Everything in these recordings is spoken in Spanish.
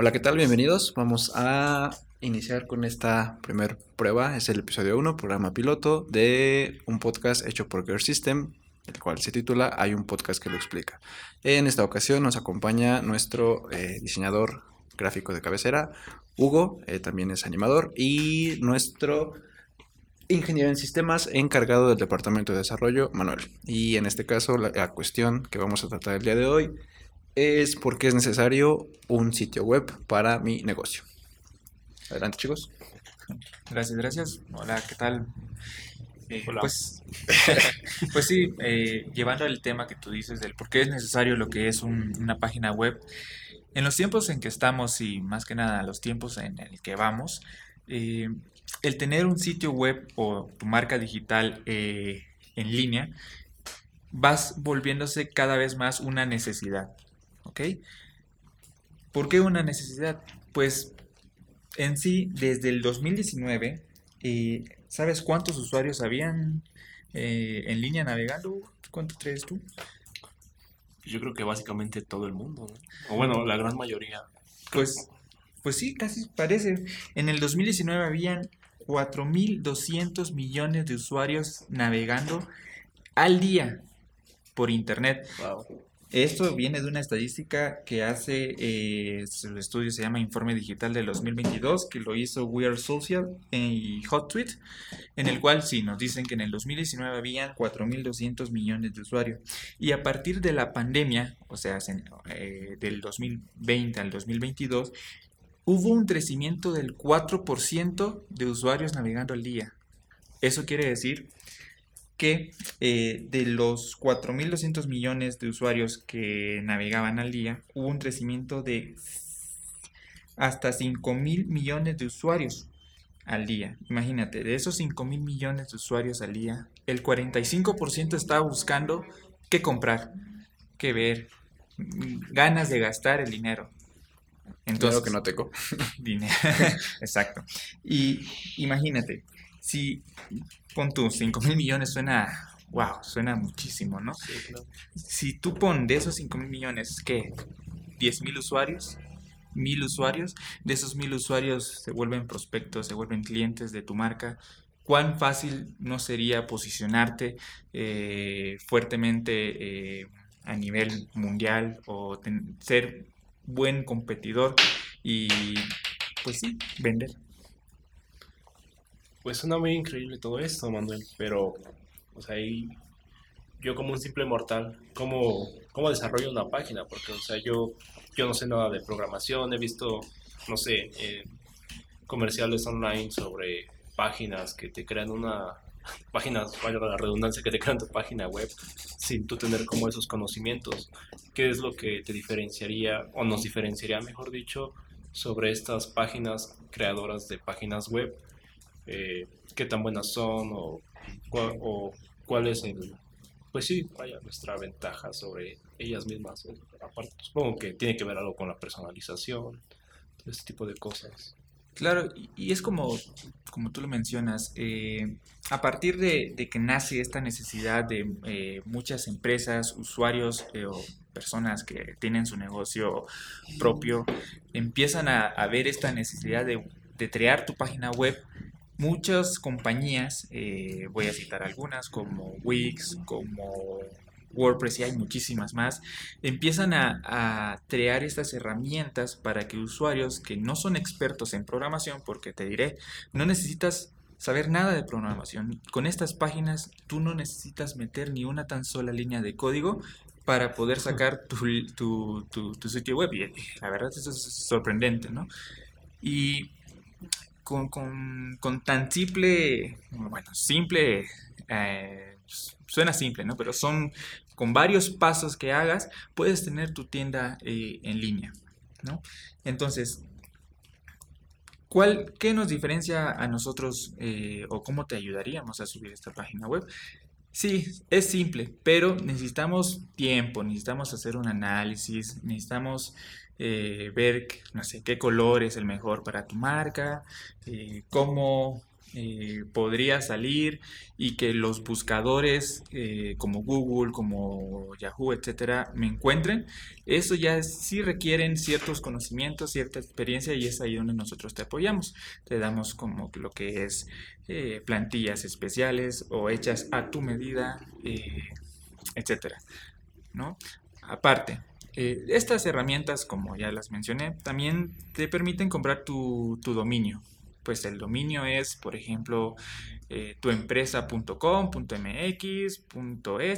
Hola, ¿qué tal? Bienvenidos. Vamos a iniciar con esta primer prueba. Es el episodio 1, programa piloto de un podcast hecho por Gear System, el cual se titula Hay un podcast que lo explica. En esta ocasión nos acompaña nuestro eh, diseñador gráfico de cabecera, Hugo, eh, también es animador, y nuestro ingeniero en sistemas encargado del departamento de desarrollo, Manuel. Y en este caso, la cuestión que vamos a tratar el día de hoy es por qué es necesario un sitio web para mi negocio. Adelante, chicos. Gracias, gracias. Hola, ¿qué tal? Eh, Hola. Pues, pues sí, eh, llevando el tema que tú dices del por qué es necesario lo que es un- una página web, en los tiempos en que estamos y más que nada los tiempos en el que vamos, eh, el tener un sitio web o tu marca digital eh, en línea vas volviéndose cada vez más una necesidad, ¿ok? ¿Por qué una necesidad? Pues en sí, desde el 2019, eh, ¿sabes cuántos usuarios habían eh, en línea navegando? ¿Cuánto crees tú? Yo creo que básicamente todo el mundo, ¿no? O bueno, la gran mayoría. Pues, pues sí, casi parece. En el 2019 habían 4.200 millones de usuarios navegando al día por Internet. Wow. Esto viene de una estadística que hace, eh, el estudio se llama Informe Digital del 2022, que lo hizo We Are Social y Hot Tweet, en el cual sí nos dicen que en el 2019 habían 4.200 millones de usuarios. Y a partir de la pandemia, o sea, se- eh, del 2020 al 2022, hubo un crecimiento del 4% de usuarios navegando al día. Eso quiere decir que eh, de los 4.200 millones de usuarios que navegaban al día, hubo un crecimiento de hasta 5.000 millones de usuarios al día. Imagínate, de esos 5.000 millones de usuarios al día, el 45% estaba buscando qué comprar, qué ver, mm, ganas de gastar el dinero. Entonces, que no tengo. Dinero. Exacto. Y imagínate, si pon tus 5 mil millones suena, wow, suena muchísimo, ¿no? Sí, claro. Si tú pon de esos 5 mil millones, ¿qué? 10 mil usuarios, mil usuarios, de esos mil usuarios se vuelven prospectos, se vuelven clientes de tu marca. ¿Cuán fácil no sería posicionarte eh, fuertemente eh, a nivel mundial o ten- ser buen competidor y pues sí, vender? Pues suena muy increíble todo esto, Manuel, pero, o sea, ahí yo como un simple mortal, ¿cómo, cómo desarrollo una página? Porque, o sea, yo, yo no sé nada de programación, he visto, no sé, eh, comerciales online sobre páginas que te crean una, páginas, vaya la redundancia, que te crean tu página web sin tú tener como esos conocimientos. ¿Qué es lo que te diferenciaría, o nos diferenciaría, mejor dicho, sobre estas páginas creadoras de páginas web? Eh, ¿qué tan buenas son o, o cuál es el, pues sí, vaya, nuestra ventaja sobre ellas mismas? Aparte, supongo que tiene que ver algo con la personalización, todo este tipo de cosas. Claro, y es como, como tú lo mencionas, eh, a partir de, que nace esta necesidad de eh, muchas empresas, usuarios eh, o personas que tienen su negocio propio, empiezan a, ver esta necesidad de crear tu página web. Muchas compañías, eh, voy a citar algunas como Wix, como WordPress y hay muchísimas más, empiezan a, a crear estas herramientas para que usuarios que no son expertos en programación, porque te diré, no necesitas saber nada de programación. Con estas páginas tú no necesitas meter ni una tan sola línea de código para poder sacar tu, tu- tu- tu sitio web. Y eh, la verdad eso es sorprendente, ¿no? Y con, tan simple, bueno, simple, eh, suena simple, ¿no? Pero son con varios pasos que hagas, puedes tener tu tienda eh, en línea, ¿no? Entonces, ¿cuál, qué nos diferencia a nosotros eh, o cómo te ayudaríamos a subir esta página web? Sí, es simple, pero necesitamos tiempo, necesitamos hacer un análisis, necesitamos eh, ver, no sé, qué color es el mejor para tu marca, eh, cómo eh, podría salir y que los buscadores como Google, como Yahoo, etcétera, me encuentren, eso ya sí requieren ciertos conocimientos, cierta experiencia y es ahí donde nosotros te apoyamos. Te damos como lo que es plantillas especiales o hechas a tu medida, etcétera. ¿no? Aparte, estas herramientas, como ya las mencioné, también te permiten comprar tu, tu dominio pues el dominio es, por ejemplo, eh,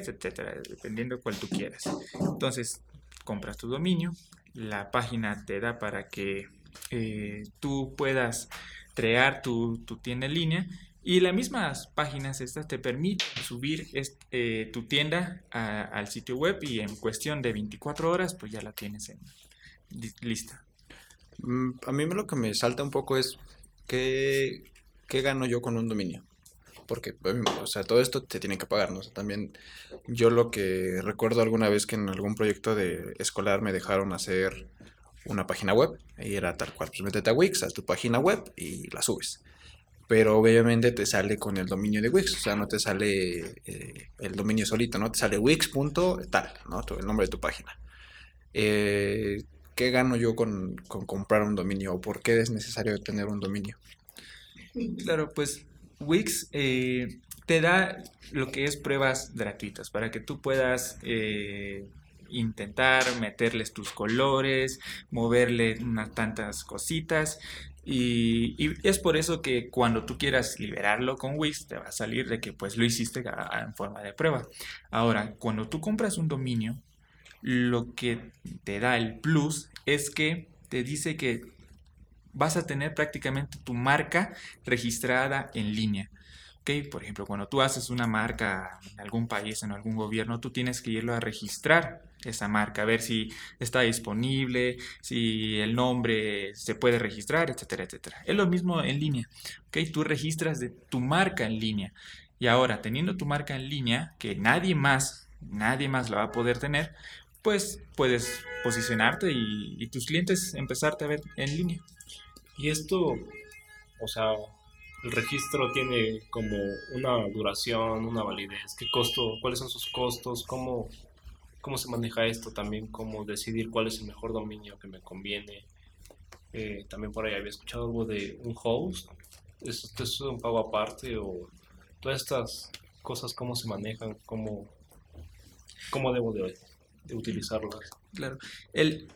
etcétera, dependiendo de cuál tú quieras. Entonces, compras tu dominio, la página te da para que eh, tú puedas crear tu, tienda en línea y las mismas páginas estas te permiten subir eh, tu tienda al sitio web y en cuestión de 24 horas pues ya la tienes en, lista. Mm, a mí lo que me salta un poco es ¿qué, ¿qué gano yo con un dominio? Porque, o sea, todo esto te tiene que pagar, ¿no? también yo lo que recuerdo alguna vez que en algún proyecto de escolar me dejaron hacer una página web y era tal cual, pues métete a Wix, haz tu página web y la subes. Pero obviamente te sale con el dominio de Wix, o sea, no te sale eh, el dominio solito, ¿no? Te sale wix.tal, ¿no? El nombre de tu página. Eh, ¿qué gano yo con, comprar un dominio o por qué es necesario tener un dominio? Claro, pues Wix eh, te da lo que es pruebas gratuitas para que tú puedas intentar meterles tus colores, moverle unas tantas cositas. Y, es por eso que cuando tú quieras liberarlo con Wix, te va a salir de que pues lo hiciste en forma de prueba. Ahora, cuando tú compras un dominio, lo que te da el plus es que te dice que vas a tener prácticamente tu marca registrada en línea. ¿Okay? Por ejemplo, cuando tú haces una marca en algún país, en algún gobierno, tú tienes que irlo a registrar esa marca, a ver si está disponible, si el nombre se puede registrar, etcétera, etcétera. Es lo mismo en línea. ¿okay? Tú registras de tu marca en línea. Y ahora, teniendo tu marca en línea, que nadie más, nadie más la va a poder tener, pues puedes posicionarte y, tus clientes empezarte a ver en línea. Y esto, o sea, el registro tiene como una duración, una validez, qué costo, cuáles son sus costos, cómo, cómo se maneja esto también, cómo decidir cuál es el mejor dominio que me conviene. Eh, también por ahí había escuchado algo de un host, ¿esto es un pago aparte o todas estas cosas, cómo se manejan, cómo, cómo debo de de utilizarlas. Claro. El,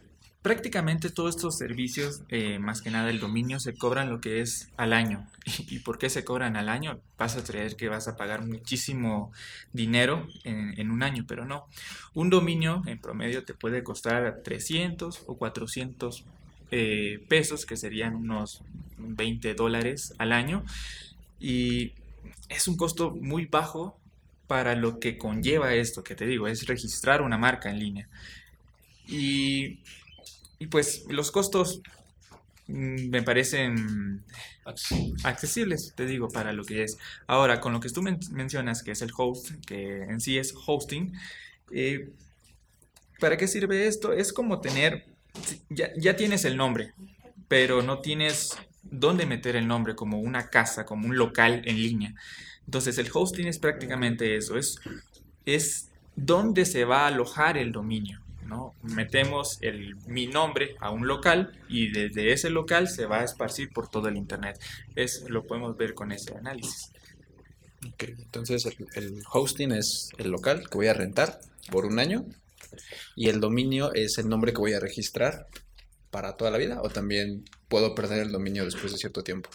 prácticamente todos estos servicios, eh, más que nada el dominio, se cobran lo que es al año. ¿Y por qué se cobran al año? Vas a creer que vas a pagar muchísimo dinero en, un año, pero no. Un dominio en promedio te puede costar 300 o 400 eh, pesos, que serían unos 20 dólares al año. Y es un costo muy bajo para lo que conlleva esto que te digo, es registrar una marca en línea. Y, pues los costos mm, me parecen accesibles, te digo, para lo que es. Ahora, con lo que tú mencionas, que es el host, que en sí es hosting, eh, ¿para qué sirve esto? Es como tener, ya, ya tienes el nombre, pero no tienes dónde meter el nombre, como una casa, como un local en línea. Entonces el hosting es prácticamente eso, es, es dónde se va a alojar el dominio. ¿No? Metemos el, mi nombre a un local y desde ese local se va a esparcir por todo el Internet. Es, lo podemos ver con ese análisis. entonces el, el hosting es el local que voy a rentar por un año y el dominio es el nombre que voy a registrar para toda la vida o también puedo perder el dominio después de cierto tiempo.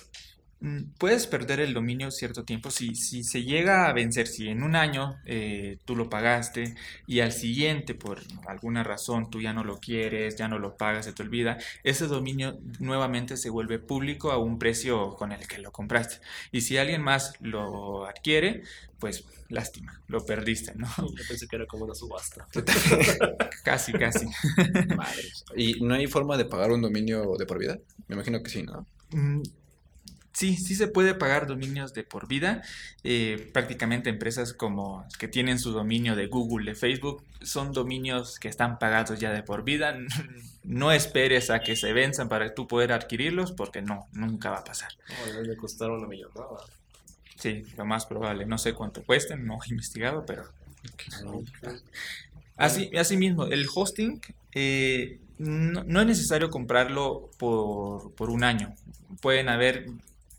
Mm, puedes perder el dominio cierto tiempo si, si se llega a vencer, si en un año eh, tú lo pagaste y al siguiente por alguna razón tú ya no lo quieres, ya no lo pagas, se te olvida, ese dominio nuevamente se vuelve público a un precio con el que lo compraste. Y si alguien más lo adquiere, pues lástima, lo perdiste, ¿no? Yo pensé que era como una subasta. casi, casi. ¿Y no hay forma de pagar un dominio de por vida? Me imagino que sí, ¿no? Sí, sí se puede pagar dominios de por vida. Eh, prácticamente empresas como que tienen su dominio de Google, de Facebook, son dominios que están pagados ya de por vida. no esperes a que se venzan para tú poder adquirirlos, porque no, nunca va a pasar. No, me costaron una millonada. Sí, lo más probable. No sé cuánto cuesten, no he investigado, pero... Así, así mismo, el hosting eh, no, no, es necesario comprarlo por, por, un año. Pueden haber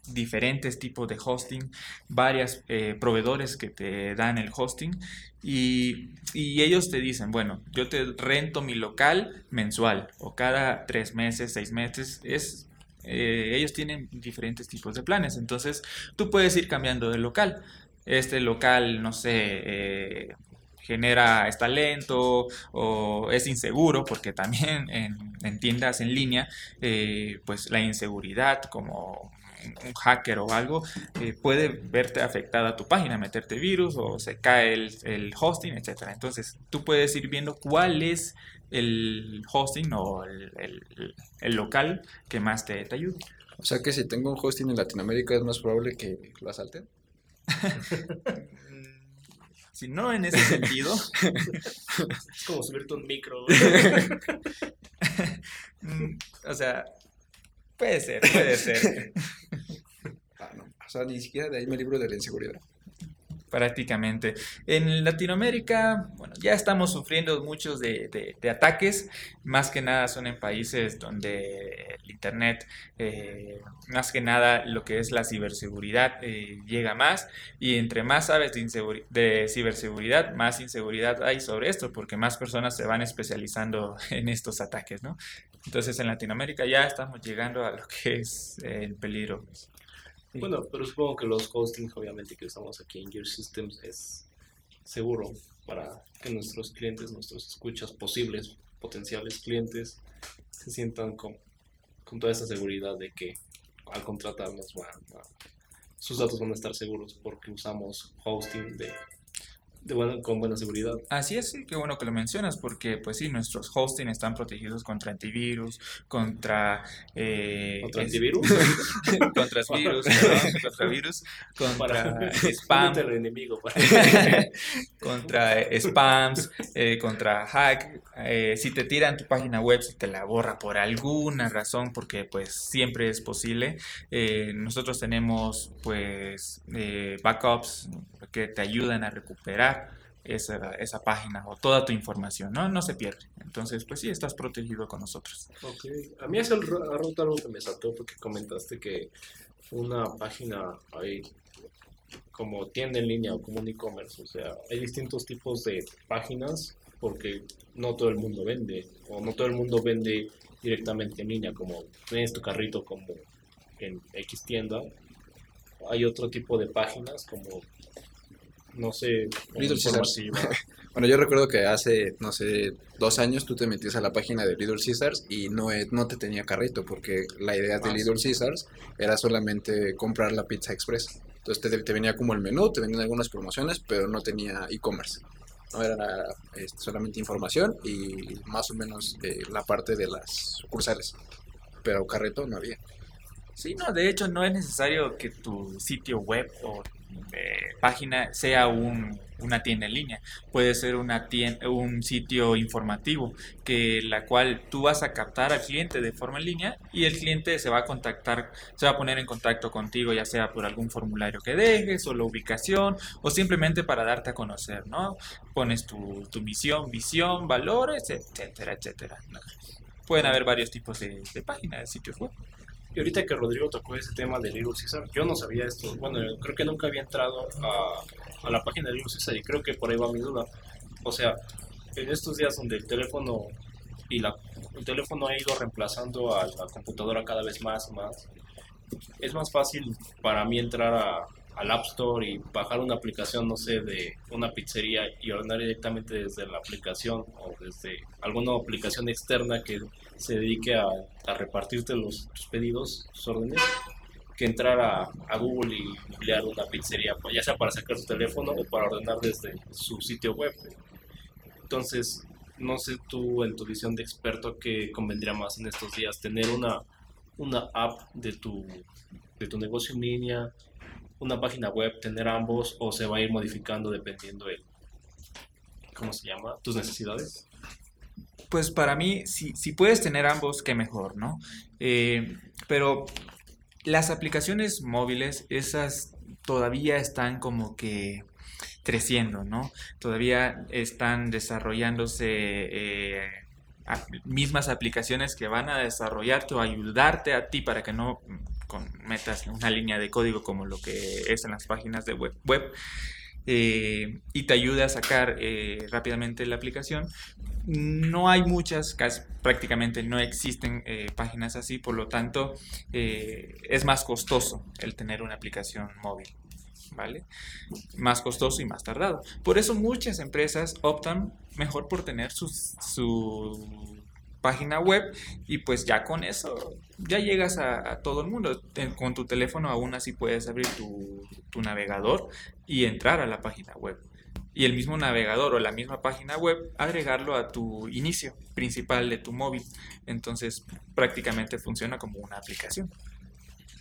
diferentes tipos de hosting, varios eh, proveedores que te dan el hosting y, y, ellos te dicen, bueno, yo te rento mi local mensual o cada tres meses, seis meses, es... Eh, ellos tienen diferentes tipos de planes, entonces tú puedes ir cambiando de local. Este local, no sé, eh, genera, está lento o es inseguro, porque también en, en tiendas en línea, eh, pues la inseguridad como un hacker o algo, eh, puede verte afectada tu página, meterte virus o se cae el, el hosting, etc. Entonces, tú puedes ir viendo cuál es el hosting o el, el, el local que más te, te ayude. O sea que si tengo un hosting en Latinoamérica es más probable que lo asalten. si no en ese sentido. es como subirte un micro. o sea, puede ser, puede ser. Ah, no. O sea, ni siquiera de ahí me libro de la inseguridad prácticamente. En Latinoamérica, bueno, ya estamos sufriendo muchos de, de, de ataques, más que nada son en países donde el Internet, eh, más que nada lo que es la ciberseguridad eh, llega más y entre más sabes de, de, ciberseguridad, más inseguridad hay sobre esto, porque más personas se van especializando en estos ataques, ¿no? Entonces en Latinoamérica ya estamos llegando a lo que es el peligro. Bueno, pero supongo que los hostings, obviamente, que usamos aquí en Gear Systems es seguro para que nuestros clientes, nuestros escuchas posibles, potenciales clientes, se sientan con, con toda esa seguridad de que al contratarnos van a, sus datos van a estar seguros porque usamos hosting de de buena, con buena seguridad. Así es, sí, qué bueno que lo mencionas, porque pues sí, nuestros hosting están protegidos contra antivirus, contra... Eh, ¿Contra antivirus? contra virus, ¿no? contra virus, contra spam. enemigo. contra spams, eh, contra hack. Eh, si te tiran tu página web, si te la borra por alguna razón, porque pues siempre es posible. Eh, nosotros tenemos pues backups que te ayudan a recuperar esa, esa, página o toda tu información, ¿no? No se pierde. Entonces, pues sí, estás protegido con nosotros. Ok. A mí es el rato algo que me saltó porque comentaste que una página ahí como tienda en línea o como un e-commerce, o sea, hay distintos tipos de páginas porque no todo el mundo vende o no todo el mundo vende directamente en línea, como tienes tu carrito como en X tienda. Hay otro tipo de páginas como no sé, bueno, yo recuerdo que hace, no sé, dos años tú te metías a la página de Little Caesars y no, no te tenía carrito, porque la idea de ah, Little Caesars era solamente comprar la pizza express. Entonces te, te, venía como el menú, te venían algunas promociones, pero no tenía e-commerce. No era este, solamente información y más o menos eh, la parte de las sucursales. Pero carrito no había. Sí, no, de hecho no es necesario que tu sitio web o eh, página sea un, una tienda en línea, puede ser una tienda, un sitio informativo que la cual tú vas a captar al cliente de forma en línea y el cliente se va a contactar, se va a poner en contacto contigo ya sea por algún formulario que dejes o la ubicación o simplemente para darte a conocer, ¿no? Pones tu, tu misión, visión, valores, etcétera, etcétera. Pueden haber varios tipos de, de páginas, de sitios web. Y ahorita que Rodrigo tocó ese tema de Little Caesar, yo no sabía esto. Bueno, creo que nunca había entrado a, a la página de Little Caesar y creo que por ahí va mi duda. O sea, en estos días donde el teléfono y la, el teléfono ha ido reemplazando a la computadora cada vez más y más, es más fácil para mí entrar a, al App Store y bajar una aplicación, no sé, de una pizzería y ordenar directamente desde la aplicación o desde alguna aplicación externa que se dedique a, repartirte los tus pedidos, tus órdenes, que entrar a, Google y emplear una pizzería, ya sea para sacar tu teléfono o para ordenar desde su sitio web. Entonces, no sé tú en tu visión de experto qué convendría más en estos días, tener una, una app de tu, de tu negocio en línea, una página web, tener ambos o se va a ir modificando dependiendo de, ¿cómo se llama? Tus necesidades. Pues para mí, si, si puedes tener ambos, qué mejor, ¿no? Eh, pero las aplicaciones móviles, esas todavía están como que creciendo, ¿no? Todavía están desarrollándose eh, mismas aplicaciones que van a desarrollarte o ayudarte a ti para que no metas una línea de código como lo que es en las páginas de web. web eh, y te ayude a sacar rápidamente la aplicación. No hay muchas, casi, prácticamente no existen eh, páginas así, por lo tanto es más costoso el tener una aplicación móvil. ¿Vale? Más costoso y más tardado. Por eso muchas empresas optan mejor por tener su página web y pues ya con eso ya llegas a, todo el mundo. Con tu teléfono aún así puedes abrir tu, navegador y entrar a la página web. Y el mismo navegador o la misma página web agregarlo a tu inicio principal de tu móvil. Entonces prácticamente funciona como una aplicación.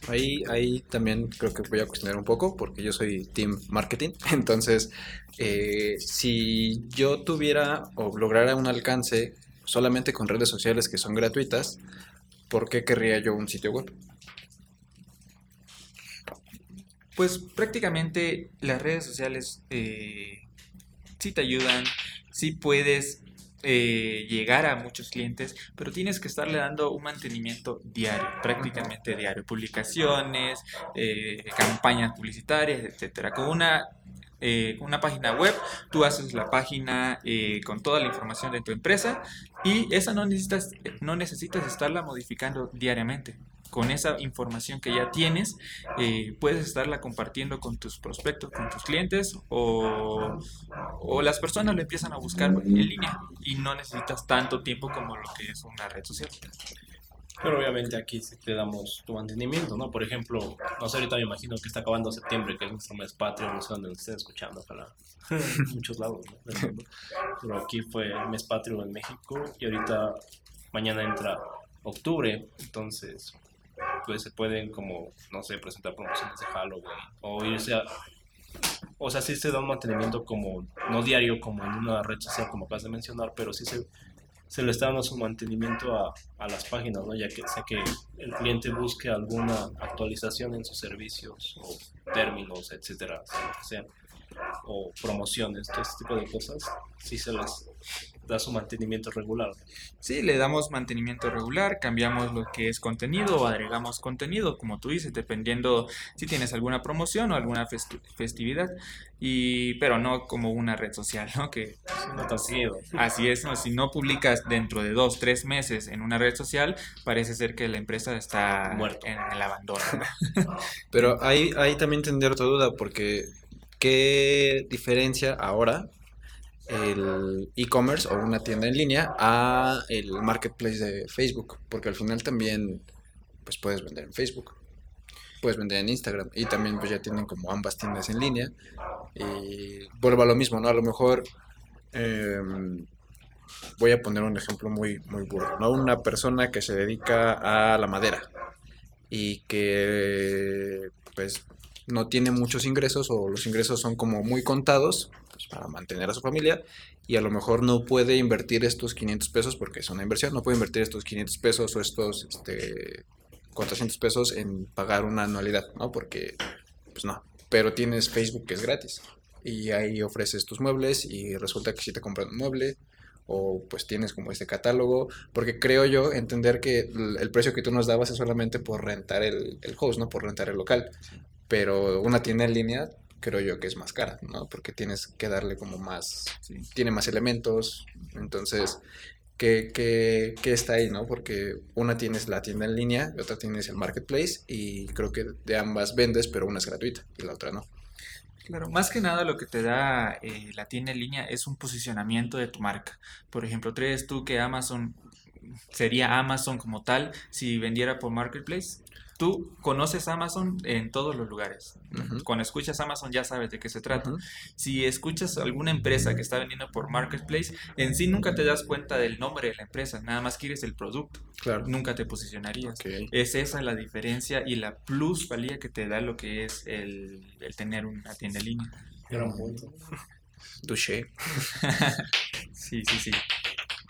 Ahí, ahí también creo que voy a cuestionar un poco porque yo soy team marketing. Entonces, eh, si yo tuviera o lograra un alcance solamente con redes sociales que son gratuitas, ¿por qué querría yo un sitio web? Pues prácticamente las redes sociales eh, sí te ayudan, sí puedes eh, llegar a muchos clientes, pero tienes que estarle dando un mantenimiento diario, prácticamente diario, publicaciones, eh, campañas publicitarias, etcétera. Con una eh, una página web, tú haces la página eh, con toda la información de tu empresa y esa no necesitas, no necesitas estarla modificando diariamente. Con esa información que ya tienes, eh, puedes estarla compartiendo con tus prospectos, con tus clientes o, o las personas lo empiezan a buscar en línea y no necesitas tanto tiempo como lo que es una red social. Pero obviamente aquí sí te damos tu mantenimiento, ¿no? Por ejemplo, no sé, ahorita me imagino que está acabando septiembre, que es nuestro mes patrio, no sé dónde nos estén escuchando, ojalá. muchos lados, ¿no? Pero aquí fue el mes patrio en México y ahorita mañana entra octubre, entonces pues se pueden como, no sé, presentar promociones de Halloween o irse a... O sea, sí se da un mantenimiento como, no diario como en una red social como acabas de mencionar, pero sí se se le está dando su mantenimiento a, a, las páginas, ¿no? ya que sea que el cliente busque alguna actualización en sus servicios o términos, etcétera, sea, o promociones, todo este tipo de cosas, sí se las da su mantenimiento regular. Sí, le damos mantenimiento regular, cambiamos lo que es contenido o agregamos contenido, como tú dices, dependiendo si tienes alguna promoción o alguna festividad, y pero no como una red social, ¿no? Que no así es, ¿no? si no publicas dentro de dos, tres meses en una red social, parece ser que la empresa está Muerto. en el abandono. pero ahí, ahí también tendría otra duda, porque ¿qué diferencia ahora el e-commerce o una tienda en línea a el marketplace de Facebook, porque al final también pues puedes vender en Facebook, puedes vender en Instagram y también pues ya tienen como ambas tiendas en línea y vuelvo a lo mismo, ¿no? A lo mejor em, voy a poner un ejemplo muy muy burro, ¿no? Una persona que se dedica a la madera y que pues no tiene muchos ingresos o los ingresos son como muy contados pues, para mantener a su familia y a lo mejor no puede invertir estos 500 pesos porque es una inversión, no puede invertir estos 500 pesos o estos este, 400 pesos en pagar una anualidad, ¿no? Porque, pues no, pero tienes Facebook que es gratis y ahí ofreces tus muebles y resulta que si te compran un mueble o pues tienes como este catálogo, porque creo yo entender que el precio que tú nos dabas es solamente por rentar el, el host, ¿no? Por rentar el local pero una tienda en línea creo yo que es más cara, ¿no? Porque tienes que darle como más, tiene más elementos, entonces, ¿qué, qué, qué está ahí, no? Porque una tienes la tienda en línea y otra tienes el marketplace y creo que de ambas vendes, pero una es gratuita y la otra no. Claro, más que nada lo que te da eh, la tienda en línea es un posicionamiento de tu marca. Por ejemplo, ¿crees tú que Amazon sería Amazon como tal si vendiera por Marketplace? Tú conoces Amazon en todos los lugares. Cuando escuchas Amazon ya sabes de qué se trata. Si escuchas alguna empresa que está vendiendo por Marketplace, en sí nunca te das cuenta del nombre de la empresa, nada más quieres el producto. Claro. Nunca te posicionarías. Es esa la diferencia y la plusvalía que te da lo que es el, tener una tienda en línea. Gran punto. Touché. sí, sí, sí.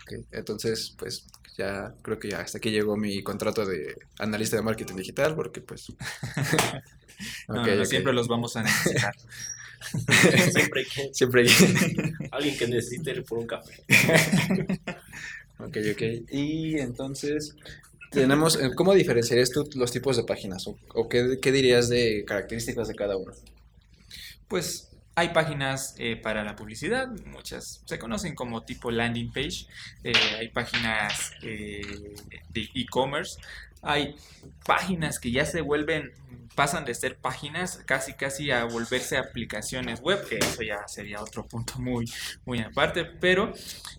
Ok, entonces, pues ya creo que ya hasta aquí llegó mi contrato de analista de marketing digital, porque pues... No, no, siempre los vamos a necesitar. Siempre hay que, Siempre alguien que necesite ir por un café. Ok, ok. Y entonces, tenemos, eh, ¿cómo diferenciarías tú los tipos de páginas? ¿O, o qué, qué dirías de características de cada uno? Pues hay páginas eh, para la publicidad, muchas se conocen como tipo landing page, eh, hay páginas eh, de e-commerce, hay páginas que ya se vuelven, pasan de ser páginas casi casi a volverse aplicaciones web, que eso ya sería otro punto muy, muy aparte, pero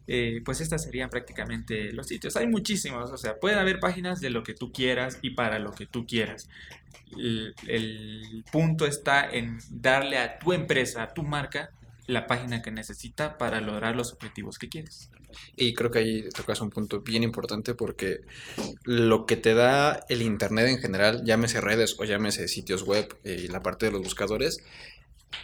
eh, pues estas serían prácticamente los sitios. Hay muchísimos, o sea, puede haber páginas de lo que tú quieras y para lo que tú quieras. El punto está en darle a tu empresa, a tu marca, la página que necesita para lograr los objetivos que quieres. Y creo que ahí tocas un punto bien importante porque lo que te da el Internet en general, llámese redes o llámese sitios web y la parte de los buscadores,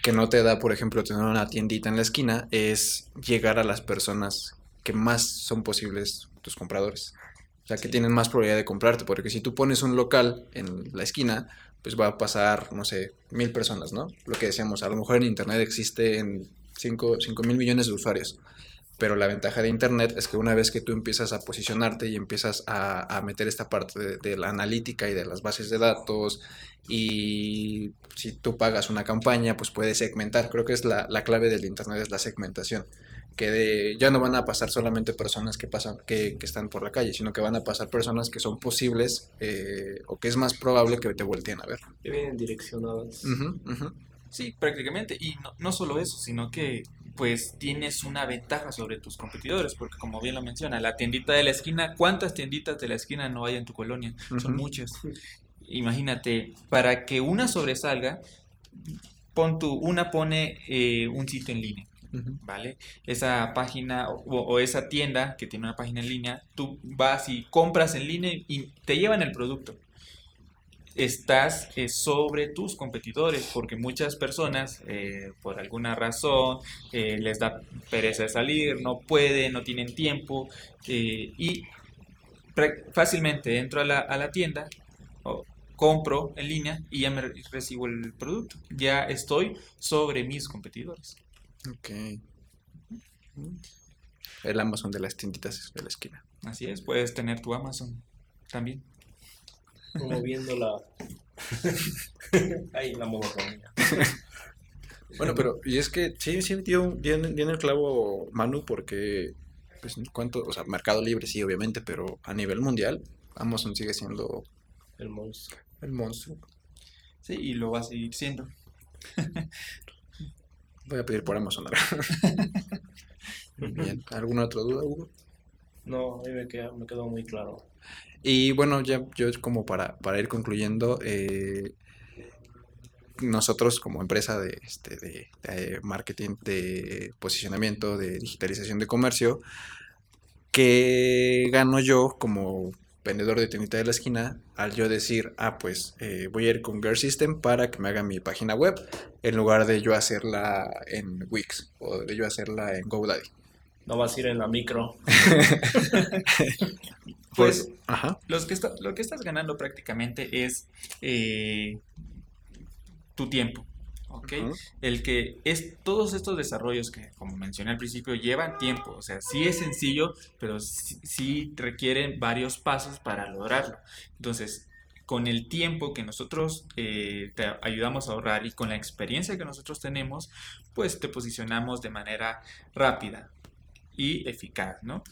que no te da, por ejemplo, tener una tiendita en la esquina, es llegar a las personas que más son posibles tus compradores. O sea, que Sí. tienen más probabilidad de comprarte, porque si tú pones un local en la esquina, pues va a pasar, no sé, mil personas, ¿no? Lo que decíamos, a lo mejor en Internet existen 5 mil millones de usuarios. Pero la ventaja de Internet es que una vez que tú empiezas a posicionarte y empiezas a, a meter esta parte de, de la analítica y de las bases de datos, y si tú pagas una campaña, pues puedes segmentar. Creo que es la, la clave del Internet, es la segmentación. Que de- ya no van a pasar solamente personas que pasan, que, que están por la calle, sino que van a pasar personas que son posibles eh, o que es más probable que te volteen a ver. Que vienen direccionadas. Sí, prácticamente. Y no, no solo eso, sino que pues tienes una ventaja sobre tus competidores, porque como bien lo menciona, la tiendita de la esquina, ¿cuántas tienditas de la esquina no hay en tu colonia? Son muchas. Imagínate, para que una sobresalga, pon tu, una pone eh, un sitio en línea. ¿Vale? Esa página o, esa tienda que tiene una página en línea, tú vas y compras en línea y te llevan el producto. Estás eh, sobre tus competidores porque muchas personas, eh, por alguna razón, eh, les da pereza salir, no pueden, no tienen tiempo y fácilmente entro a la, tienda, compro en línea y ya me re- recibo el producto. Ya estoy sobre mis competidores. Ok. El Amazon de las tienditas de la esquina. Así es, puedes tener tu Amazon también. Como viendo la. Ahí la monotonía. Bueno, pero y es que sí, sí dio, el clavo Manu porque, pues, cuánto, o sea, Mercado Libre sí, obviamente, pero a nivel mundial, Amazon sigue siendo El monstruo. el monstruo. Sí, y lo va a seguir siendo. Voy a pedir por Amazon ahora. Bien, ¿alguna otra duda, Hugo? No, ahí me queda, me quedó muy claro. Y bueno, ya yo como para, para ir concluyendo, eh, nosotros como empresa de, este, de, de marketing, de posicionamiento, de digitalización de comercio, ¿qué gano yo como vendedor de tiendita de la esquina al yo decir, ah, pues eh, voy a ir con Gear System para que me haga mi página web en lugar de yo hacerla en Wix o de yo hacerla en GoDaddy? No vas a ir en la micro. Pues, ajá. Los que está- lo que estás ganando prácticamente es eh, tu tiempo. ¿Ok? El que es todos estos desarrollos que, como mencioné al principio, llevan tiempo. O sea, sí es sencillo, pero sí, sí requieren varios pasos para lograrlo. Entonces, con el tiempo que nosotros eh, te ayudamos a ahorrar y con la experiencia que nosotros tenemos, pues te posicionamos de manera rápida y eficaz, ¿no?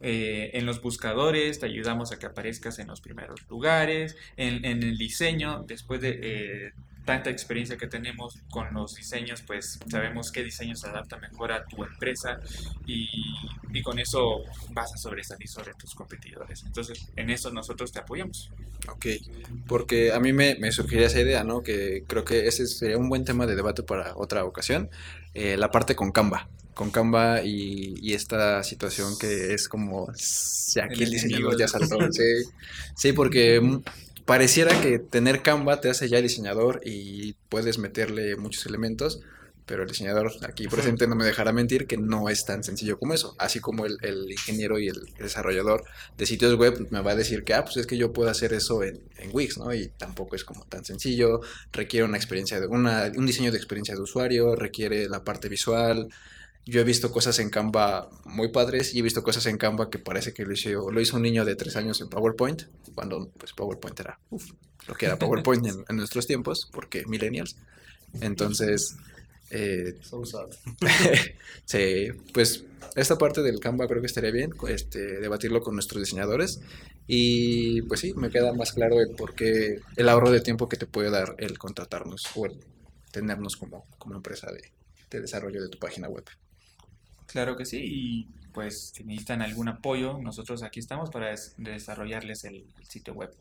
Eh, en los buscadores te ayudamos a que aparezcas en los primeros lugares, en, en el diseño, después de eh, tanta experiencia que tenemos con los diseños, pues sabemos qué diseño se adapta mejor a tu empresa y, y con eso vas a sobresalir sobre tus competidores. Entonces, en eso nosotros te apoyamos. Ok, porque a mí me, me surgiría esa idea, ¿no? Que creo que ese sería un buen tema de debate para otra ocasión. eh, la parte con Canva, con Canva y, y esta situación que es como, si aquí El el diseñador ya saltó. Sí, sí, porque pareciera que tener Canva te hace ya diseñador y puedes meterle muchos elementos, pero el diseñador aquí presente no me dejará mentir que no es tan sencillo como eso. Así como el, el ingeniero y el desarrollador de sitios web me va a decir que, ah, pues es que yo puedo hacer eso en, en Wix, ¿no? Y tampoco es como tan sencillo, requiere una experiencia, de una, un diseño de experiencia de usuario, requiere la parte visual. Yo he visto cosas en Canva muy padres y he visto cosas en Canva que parece que lo hizo, lo hizo un niño de tres años en PowerPoint, cuando pues PowerPoint era uf, lo que era PowerPoint en, en nuestros tiempos, porque millennials. Entonces, eh, sí, pues esta parte del Canva creo que estaría bien este, debatirlo con nuestros diseñadores y pues sí, me queda más claro el por qué el ahorro de tiempo que te puede dar el contratarnos o el tenernos como, como empresa de, de desarrollo de tu página web. Claro que sí, y pues si necesitan algún apoyo, nosotros aquí estamos para des- desarrollarles el, el sitio web.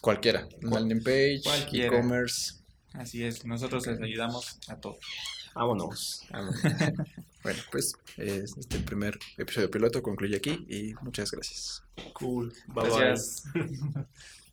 Cualquiera, landing page, e-commerce. Así es, nosotros les ayudamos a todo. Vámonos. Bueno, pues eh, este primer episodio piloto concluye aquí y muchas gracias. Cool. Bye bye. Gracias.